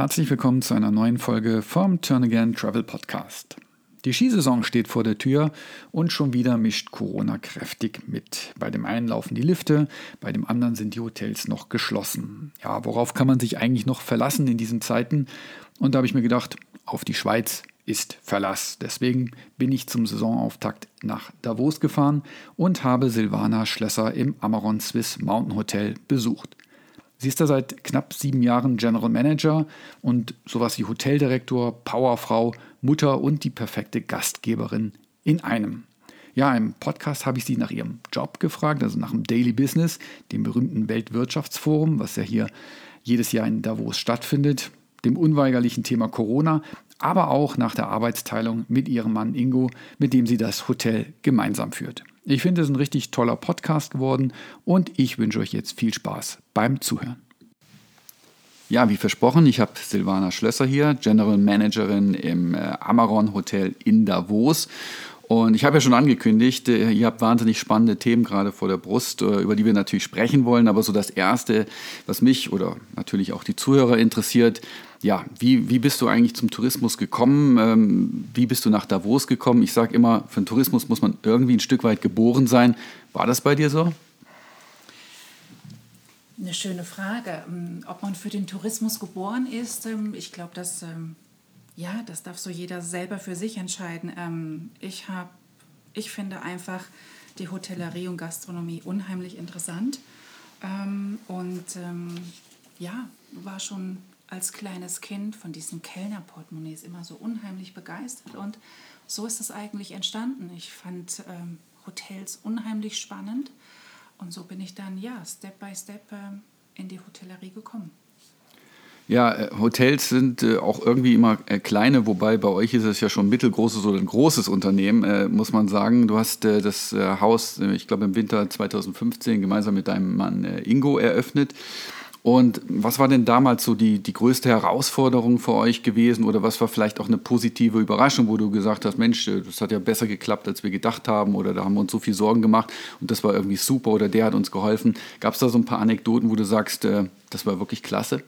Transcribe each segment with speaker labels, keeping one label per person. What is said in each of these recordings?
Speaker 1: Herzlich willkommen zu einer neuen Folge vom Turn Again Travel Podcast. Die Skisaison steht vor der Tür und schon wieder mischt Corona kräftig mit. Bei dem einen laufen die Lifte, bei dem anderen sind die Hotels noch geschlossen. Ja, worauf kann man sich eigentlich noch verlassen in diesen Zeiten? Und da habe ich mir gedacht, auf die Schweiz ist Verlass. Deswegen bin ich zum Saisonauftakt nach Davos gefahren und habe Silvana Schlesser im Amaron Swiss Mountain Hotel besucht. Sie ist da seit knapp sieben Jahren General Manager und sowas wie Hoteldirektor, Powerfrau, Mutter und die perfekte Gastgeberin in einem. Ja, im Podcast habe ich sie nach ihrem Job gefragt, also nach dem Daily Business, dem berühmten Weltwirtschaftsforum, was ja hier jedes Jahr in Davos stattfindet, dem unweigerlichen Thema Corona, aber auch nach der Arbeitsteilung mit ihrem Mann Ingo, mit dem sie das Hotel gemeinsam führt. Ich finde es ein richtig toller Podcast geworden und ich wünsche euch jetzt viel Spaß beim Zuhören. Ja, wie versprochen, ich habe Silvana Schlösser hier, General Managerin im äh, Amaron Hotel in Davos. Und ich habe ja schon angekündigt, äh, ihr habt wahnsinnig spannende Themen gerade vor der Brust, äh, über die wir natürlich sprechen wollen. Aber so das Erste, was mich oder natürlich auch die Zuhörer interessiert, ja, wie, wie bist du eigentlich zum Tourismus gekommen? Ähm, wie bist du nach Davos gekommen? Ich sage immer, für den Tourismus muss man irgendwie ein Stück weit geboren sein. War das bei dir so?
Speaker 2: Eine schöne Frage. Ähm, ob man für den Tourismus geboren ist, ähm, ich glaube, das, ja, das darf so jeder selber für sich entscheiden. Ich, hab, ich finde einfach die Hotellerie und Gastronomie unheimlich interessant. Und ja, war schon als kleines Kind von diesen Kellnerportemonnaies immer so unheimlich begeistert. Und so ist es eigentlich entstanden. Ich fand ähm, Hotels unheimlich spannend. Und so bin ich dann, ja, Step by Step äh, in die Hotellerie gekommen.
Speaker 1: Ja, äh, Hotels sind äh, auch irgendwie immer äh, kleine, wobei bei euch ist es ja schon mittelgroßes oder ein großes Unternehmen, muss man sagen. Du hast das Haus, ich glaube im Winter 2015, gemeinsam mit deinem Mann Ingo eröffnet. Und was war denn damals so die, die größte Herausforderung für euch gewesen oder was war vielleicht auch eine positive Überraschung, wo du gesagt hast, Mensch, das hat ja besser geklappt, als wir gedacht haben oder da haben wir uns so viel Sorgen gemacht und das war irgendwie super oder der hat uns geholfen. Gab es da so ein paar Anekdoten, wo du sagst, das war wirklich klasse?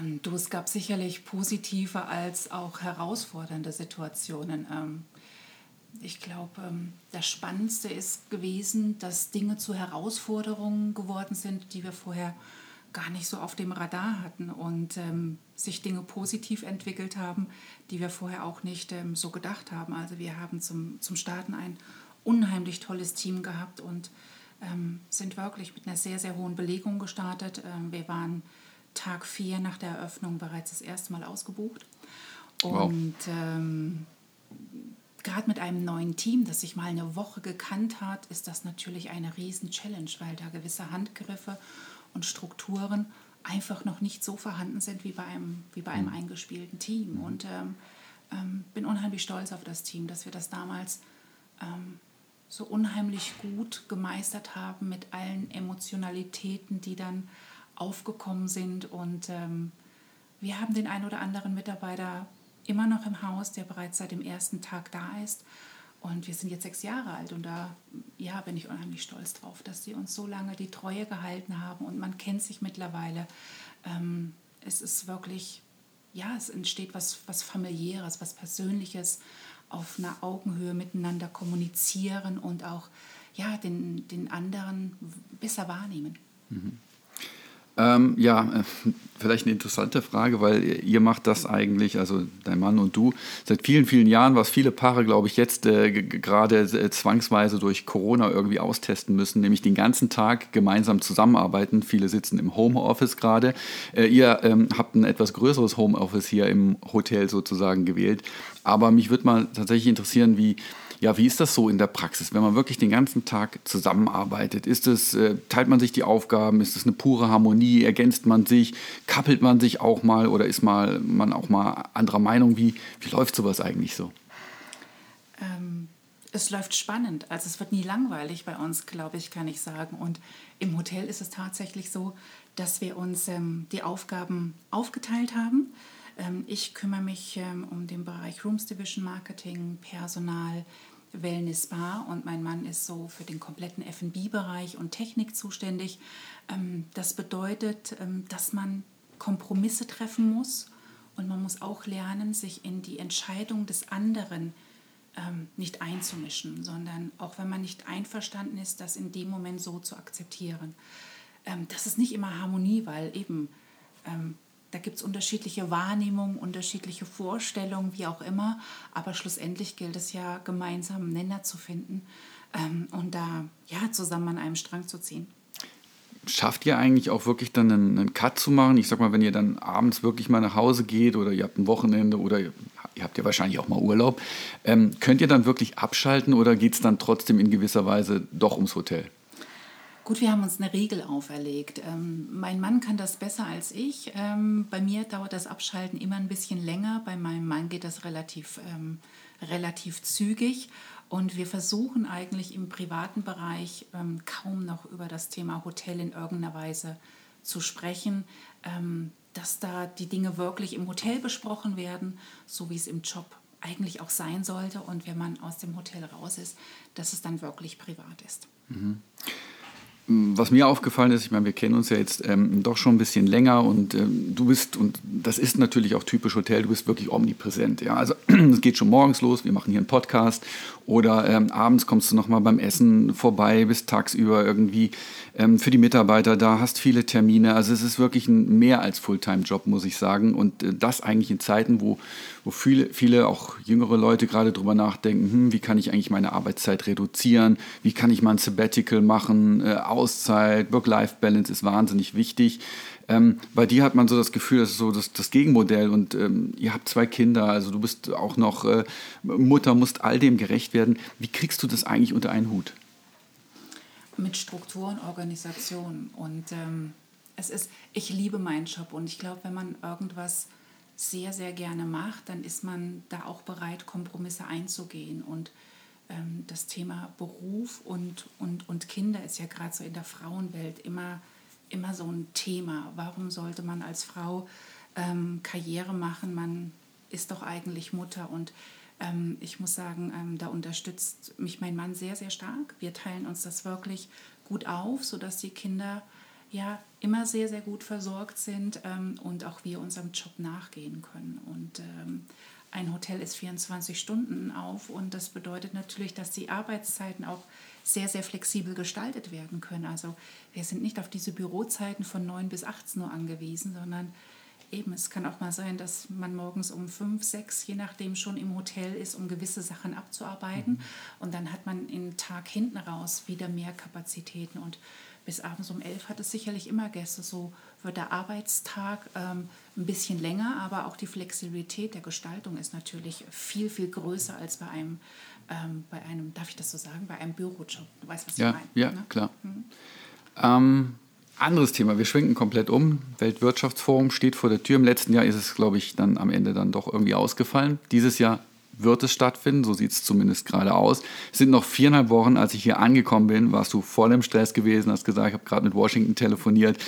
Speaker 2: Ähm, du, es gab sicherlich positive als auch herausfordernde Situationen. Ähm, ich glaube, ähm, das Spannendste ist gewesen, dass Dinge zu Herausforderungen geworden sind, die wir vorher gar nicht so auf dem Radar hatten und sich Dinge positiv entwickelt haben, die wir vorher auch nicht so gedacht haben. Also wir haben zum, zum Starten ein unheimlich tolles Team gehabt und sind wirklich mit einer sehr, sehr hohen Belegung gestartet. Wir waren Tag vier nach der Eröffnung bereits das erste Mal ausgebucht. Und wow. Ähm, gerade mit einem neuen Team, das sich mal eine Woche gekannt hat, ist das natürlich eine Riesen-Challenge, weil da gewisse Handgriffe und Strukturen einfach noch nicht so vorhanden sind wie bei einem, wie bei einem mhm. eingespielten Team. Mhm. Und ähm, ähm, bin unheimlich stolz auf das Team, dass wir das damals ähm, so unheimlich gut gemeistert haben mit allen Emotionalitäten, die dann aufgekommen sind. Und ähm, wir haben den ein oder anderen Mitarbeiter immer noch im Haus, der bereits seit dem ersten Tag da ist. Und wir sind jetzt sechs Jahre alt und da ja, bin ich unheimlich stolz drauf, dass sie uns so lange die Treue gehalten haben und man kennt sich mittlerweile. Ähm, es ist wirklich, ja, es entsteht was, was familiäres, was Persönliches, auf einer Augenhöhe miteinander kommunizieren und auch ja, den, den anderen besser wahrnehmen.
Speaker 1: Mhm. Ähm, ja, äh, vielleicht eine interessante Frage, weil ihr macht das eigentlich, also dein Mann und du, seit vielen, vielen Jahren, was viele Paare, glaube ich, jetzt äh, gerade äh, zwangsweise durch Corona irgendwie austesten müssen, nämlich den ganzen Tag gemeinsam zusammenarbeiten. Viele sitzen im Homeoffice gerade. Äh, ihr ähm, habt ein etwas größeres Homeoffice hier im Hotel sozusagen gewählt. Aber mich würde mal tatsächlich interessieren, wie ja, wie ist das so in der Praxis, wenn man wirklich den ganzen Tag zusammenarbeitet? Ist es, äh, teilt man sich die Aufgaben? Ist es eine pure Harmonie? Ergänzt man sich? Kappelt man sich auch mal oder ist mal, man auch mal anderer Meinung? Wie, wie läuft sowas eigentlich so?
Speaker 2: Ähm, es läuft spannend. Also es wird nie langweilig bei uns, glaube ich, kann ich sagen. Und im Hotel ist es tatsächlich so, dass wir uns ähm, die Aufgaben aufgeteilt haben. Ähm, ich kümmere mich ähm, um den Bereich Rooms Division Marketing, Personal, Wellness Bar und mein Mann ist so für den kompletten F&B-Bereich und Technik zuständig. Ähm, das bedeutet, dass man Kompromisse treffen muss und man muss auch lernen, sich in die Entscheidung des anderen ähm, nicht einzumischen, sondern auch wenn man nicht einverstanden ist, das in dem Moment so zu akzeptieren. Ähm, das ist nicht immer Harmonie, weil eben ähm, da gibt es unterschiedliche Wahrnehmungen, unterschiedliche Vorstellungen, wie auch immer. Aber schlussendlich gilt es ja, gemeinsam einen Nenner zu finden ähm, und da ja, zusammen an einem Strang zu ziehen.
Speaker 1: Schafft ihr eigentlich auch wirklich dann einen, einen, Cut zu machen? Ich sag mal, wenn ihr dann abends wirklich mal nach Hause geht oder ihr habt ein Wochenende oder ihr, habt ja wahrscheinlich auch mal Urlaub, ähm, könnt ihr dann wirklich abschalten oder geht es dann trotzdem in gewisser Weise doch ums Hotel?
Speaker 2: Gut, wir haben uns eine Regel auferlegt. Ähm, mein Mann kann das besser als ich. Ähm, bei mir dauert das Abschalten immer ein bisschen länger. Bei meinem Mann geht das relativ, ähm, relativ zügig. Und wir versuchen eigentlich im privaten Bereich ähm, kaum noch über das Thema Hotel in irgendeiner Weise zu sprechen, ähm, dass da die Dinge wirklich im Hotel besprochen werden, so wie es im Job eigentlich auch sein sollte. Und wenn man aus dem Hotel raus ist, dass es dann wirklich privat ist. Mhm
Speaker 1: was mir aufgefallen ist, ich meine, wir kennen uns ja jetzt ähm, doch schon ein bisschen länger und ähm, du bist, und das ist natürlich auch typisch Hotel, du bist wirklich omnipräsent. Ja? Also es geht schon morgens los, wir machen hier einen Podcast oder ähm, abends kommst du nochmal beim Essen vorbei, bist tagsüber irgendwie ähm, für die Mitarbeiter da, hast viele Termine. Also es ist wirklich ein mehr als Fulltime-Job, muss ich sagen. Und äh, das eigentlich in Zeiten, wo, wo viele, viele, auch jüngere Leute gerade drüber nachdenken, hm, wie kann ich eigentlich meine Arbeitszeit reduzieren, wie kann ich mal ein Sabbatical machen, äh, Auszeit, Work-Life-Balance ist wahnsinnig wichtig. Ähm, bei dir hat man so das Gefühl, das ist so das, das Gegenmodell und ähm, ihr habt zwei Kinder, also du bist auch noch äh, Mutter, musst all dem gerecht werden. Wie kriegst du das eigentlich unter einen Hut?
Speaker 2: Mit Struktur und Organisation. Und ähm, es ist, ich liebe meinen Job und ich glaube, wenn man irgendwas sehr, sehr gerne macht, dann ist man da auch bereit, Kompromisse einzugehen. Und ähm, das Thema Beruf und, und, und Kinder ist ja gerade so in der Frauenwelt immer immer so ein Thema. Warum sollte man als Frau ähm, Karriere machen? Man ist doch eigentlich Mutter und ähm, ich muss sagen, ähm, da unterstützt mich mein Mann sehr, sehr stark. Wir teilen uns das wirklich gut auf, sodass die Kinder ja immer sehr, sehr gut versorgt sind ähm, und auch wir unserem Job nachgehen können. Und ähm, ein Hotel ist 24 Stunden auf und das bedeutet natürlich, dass die Arbeitszeiten auch sehr, sehr flexibel gestaltet werden können. Also wir sind nicht auf diese Bürozeiten von 9 bis 18 Uhr angewiesen, sondern eben, es kann auch mal sein, dass man morgens um 5, 6, je nachdem schon im Hotel ist, um gewisse Sachen abzuarbeiten. Mhm. Und dann hat man im Tag hinten raus wieder mehr Kapazitäten. Und bis abends um 11 hat es sicherlich immer Gäste. So wird der Arbeitstag ähm, ein bisschen länger, aber auch die Flexibilität der Gestaltung ist natürlich viel, viel größer als bei einem ähm, bei einem, darf ich das so sagen, bei einem Bürojob. Du weißt, was
Speaker 1: ja,
Speaker 2: ich meine.
Speaker 1: Ja, ne? klar. Mhm. Ähm, anderes Thema, wir schwenken komplett um. Weltwirtschaftsforum steht vor der Tür. Im letzten Jahr ist es, glaube ich, dann am Ende dann doch irgendwie ausgefallen. Dieses Jahr wird es stattfinden, so sieht es zumindest gerade aus. Es sind noch viereinhalb Wochen, als ich hier angekommen bin, warst du voll im Stress gewesen, hast gesagt, ich habe gerade mit Washington telefoniert.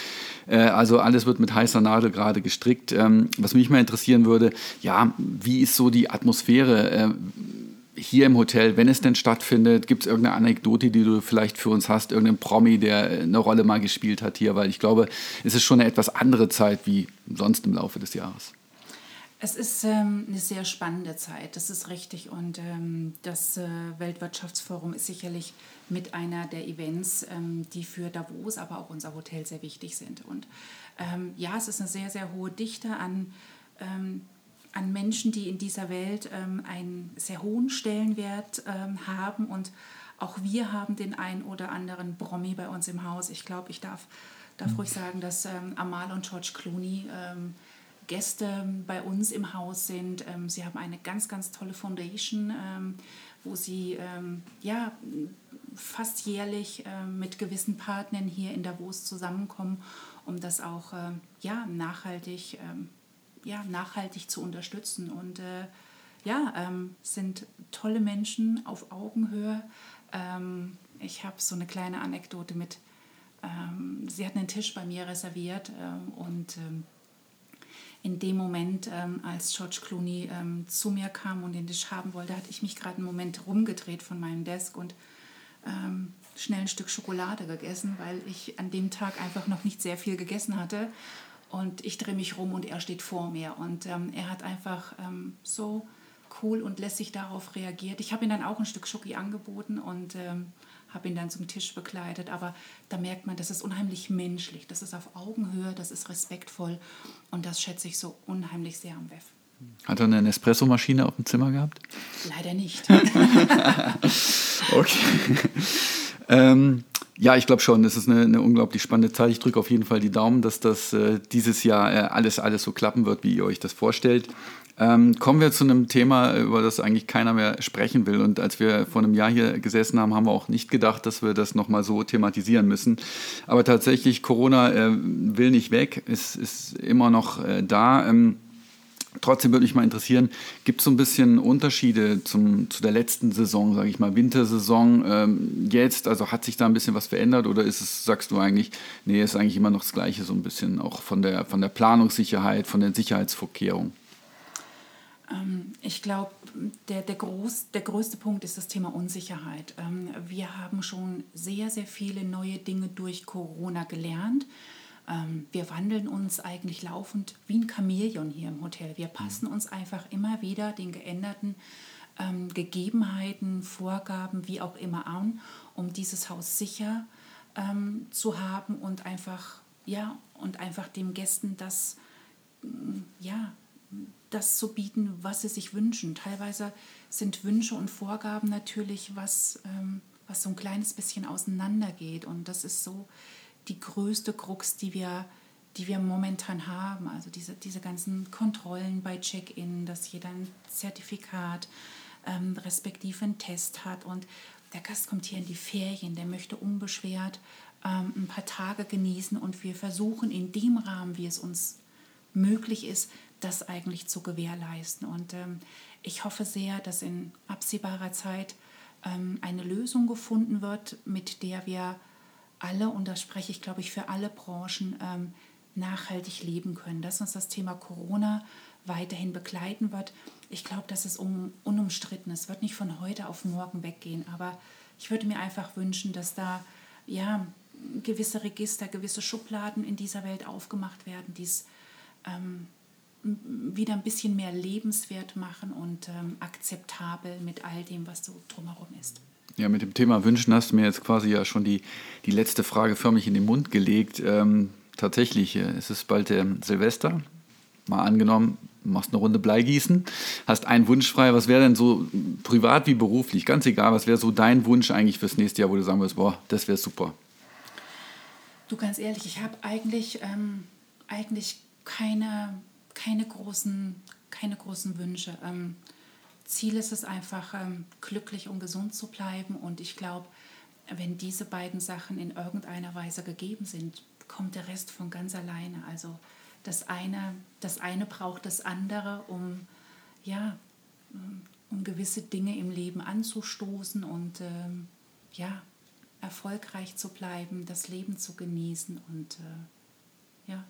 Speaker 1: Äh, also alles wird mit heißer Nadel gerade gestrickt. Ähm, was mich mal interessieren würde, ja, wie ist so die Atmosphäre? Äh, hier im Hotel, wenn es denn stattfindet, gibt es irgendeine Anekdote, die du vielleicht für uns hast, irgendein Promi, der eine Rolle mal gespielt hat hier, weil ich glaube, es ist schon eine etwas andere Zeit wie sonst im Laufe des Jahres.
Speaker 2: Es ist ähm, eine sehr spannende Zeit, das ist richtig. Und ähm, das äh, Weltwirtschaftsforum ist sicherlich mit einer der Events, ähm, die für Davos, aber auch unser Hotel sehr wichtig sind. Und ähm, ja, es ist eine sehr, sehr hohe Dichte an ähm, an Menschen, die in dieser Welt ähm, einen sehr hohen Stellenwert haben. Und auch wir haben den ein oder anderen Promi bei uns im Haus. Ich glaube, ich darf, darf ruhig sagen, dass Amal und George Clooney Gäste bei uns im Haus sind. Ähm, sie haben eine ganz, ganz tolle Foundation, ähm, wo sie ja, fast jährlich mit gewissen Partnern hier in Davos zusammenkommen, um das auch ja, nachhaltig ja, nachhaltig zu unterstützen. Und äh, ja, ähm, sind tolle Menschen auf Augenhöhe. Ähm, ich habe so eine kleine Anekdote mit, ähm, sie hat einen Tisch bei mir reserviert ähm, und ähm, in dem Moment, ähm, als George Clooney zu mir kam und den Tisch haben wollte, hatte ich mich gerade einen Moment rumgedreht von meinem Desk und schnell ein Stück Schokolade gegessen, weil ich an dem Tag einfach noch nicht sehr viel gegessen hatte und ich drehe mich rum und er steht vor mir. Und ähm, er hat einfach ähm, so cool und lässig darauf reagiert. Ich habe ihm dann auch ein Stück Schoki angeboten und ähm, habe ihn dann zum Tisch begleitet. Aber da merkt man, das ist unheimlich menschlich, das ist auf Augenhöhe, das ist respektvoll und das schätze ich so unheimlich sehr am WEF.
Speaker 1: Hat er eine Espressomaschine auf dem Zimmer gehabt?
Speaker 2: Leider nicht.
Speaker 1: okay. ähm, ja, ich glaube schon, das ist eine, eine, unglaublich spannende Zeit. Ich drücke auf jeden Fall die Daumen, dass das äh, dieses Jahr äh, alles, alles so klappen wird, wie ihr euch das vorstellt. Ähm, kommen wir zu einem Thema, über das eigentlich keiner mehr sprechen will. Und als wir vor einem Jahr hier gesessen haben, haben wir auch nicht gedacht, dass wir das nochmal so thematisieren müssen. Aber tatsächlich, Corona äh, will nicht weg, ist, ist immer noch äh, da. Ähm, Trotzdem würde mich mal interessieren, gibt es so ein bisschen Unterschiede zum, zu der letzten Saison, sage ich mal, Wintersaison ähm, jetzt? Also hat sich da ein bisschen was verändert oder ist es, sagst du eigentlich, nee, ist eigentlich immer noch das Gleiche, so ein bisschen auch von der, von der Planungssicherheit, von den Sicherheitsvorkehrungen?
Speaker 2: Ähm, ich glaube, der, der, groß, der größte Punkt ist das Thema Unsicherheit. Ähm, wir haben schon sehr, sehr viele neue Dinge durch Corona gelernt. Ähm, wir wandeln uns eigentlich laufend wie ein Chamäleon hier im Hotel. Wir passen uns einfach immer wieder den geänderten Gegebenheiten, Vorgaben, wie auch immer an, um dieses Haus sicher zu haben und einfach, ja, und einfach den Gästen das, ja, das zu bieten, was sie sich wünschen. Teilweise sind Wünsche und Vorgaben natürlich was, ähm, was so ein kleines bisschen auseinandergeht. Und das ist so die größte Krux, die wir, die wir momentan haben. Also diese, diese ganzen Kontrollen bei Check-in, dass jeder ein Zertifikat ähm, respektive einen Test hat. Und der Gast kommt hier in die Ferien, der möchte unbeschwert ähm, ein paar Tage genießen. Und wir versuchen in dem Rahmen, wie es uns möglich ist, das eigentlich zu gewährleisten. Und ähm, ich hoffe sehr, dass in absehbarer Zeit ähm, eine Lösung gefunden wird, mit der wir alle, und da spreche ich, glaube ich, für alle Branchen, ähm, nachhaltig leben können, dass uns das Thema Corona weiterhin begleiten wird. Ich glaube, das ist um, unumstritten. Es wird nicht von heute auf morgen weggehen, aber ich würde mir einfach wünschen, dass da ja gewisse Register, gewisse Schubladen in dieser Welt aufgemacht werden, die es ähm, wieder ein bisschen mehr lebenswert machen und ähm, akzeptabel mit all dem, was so drumherum ist.
Speaker 1: Ja, mit dem Thema Wünschen hast du mir jetzt quasi ja schon die, die letzte Frage förmlich in den Mund gelegt. Ähm, tatsächlich, äh, es ist bald äh, Silvester. Mal angenommen, machst eine Runde Bleigießen, hast einen Wunsch frei. Was wäre denn so privat wie beruflich, ganz egal, was wäre so dein Wunsch eigentlich fürs nächste Jahr, wo du sagen würdest, boah, das wäre super?
Speaker 2: Du, ganz ehrlich, ich habe eigentlich, ähm, eigentlich keine, keine, großen, keine großen Wünsche. Ähm, Ziel ist es einfach, ähm, glücklich und gesund zu bleiben. Und ich glaube, wenn diese beiden Sachen in irgendeiner Weise gegeben sind, kommt der Rest von ganz alleine. Also das eine, das eine braucht das andere, um, ja, um gewisse Dinge im Leben anzustoßen und ähm, ja, erfolgreich zu bleiben, das Leben zu genießen und äh, ja.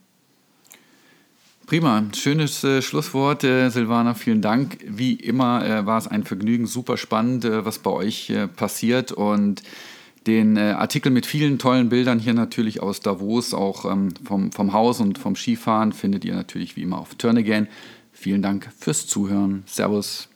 Speaker 1: Prima, schönes äh, Schlusswort, äh, Silvana. Vielen Dank. Wie immer äh, war es ein Vergnügen, super spannend, äh, was bei euch äh, passiert und den äh, Artikel mit vielen tollen Bildern hier natürlich aus Davos, auch ähm, vom, vom Haus und vom Skifahren, findet ihr natürlich wie immer auf Turn Again. Vielen Dank fürs Zuhören. Servus.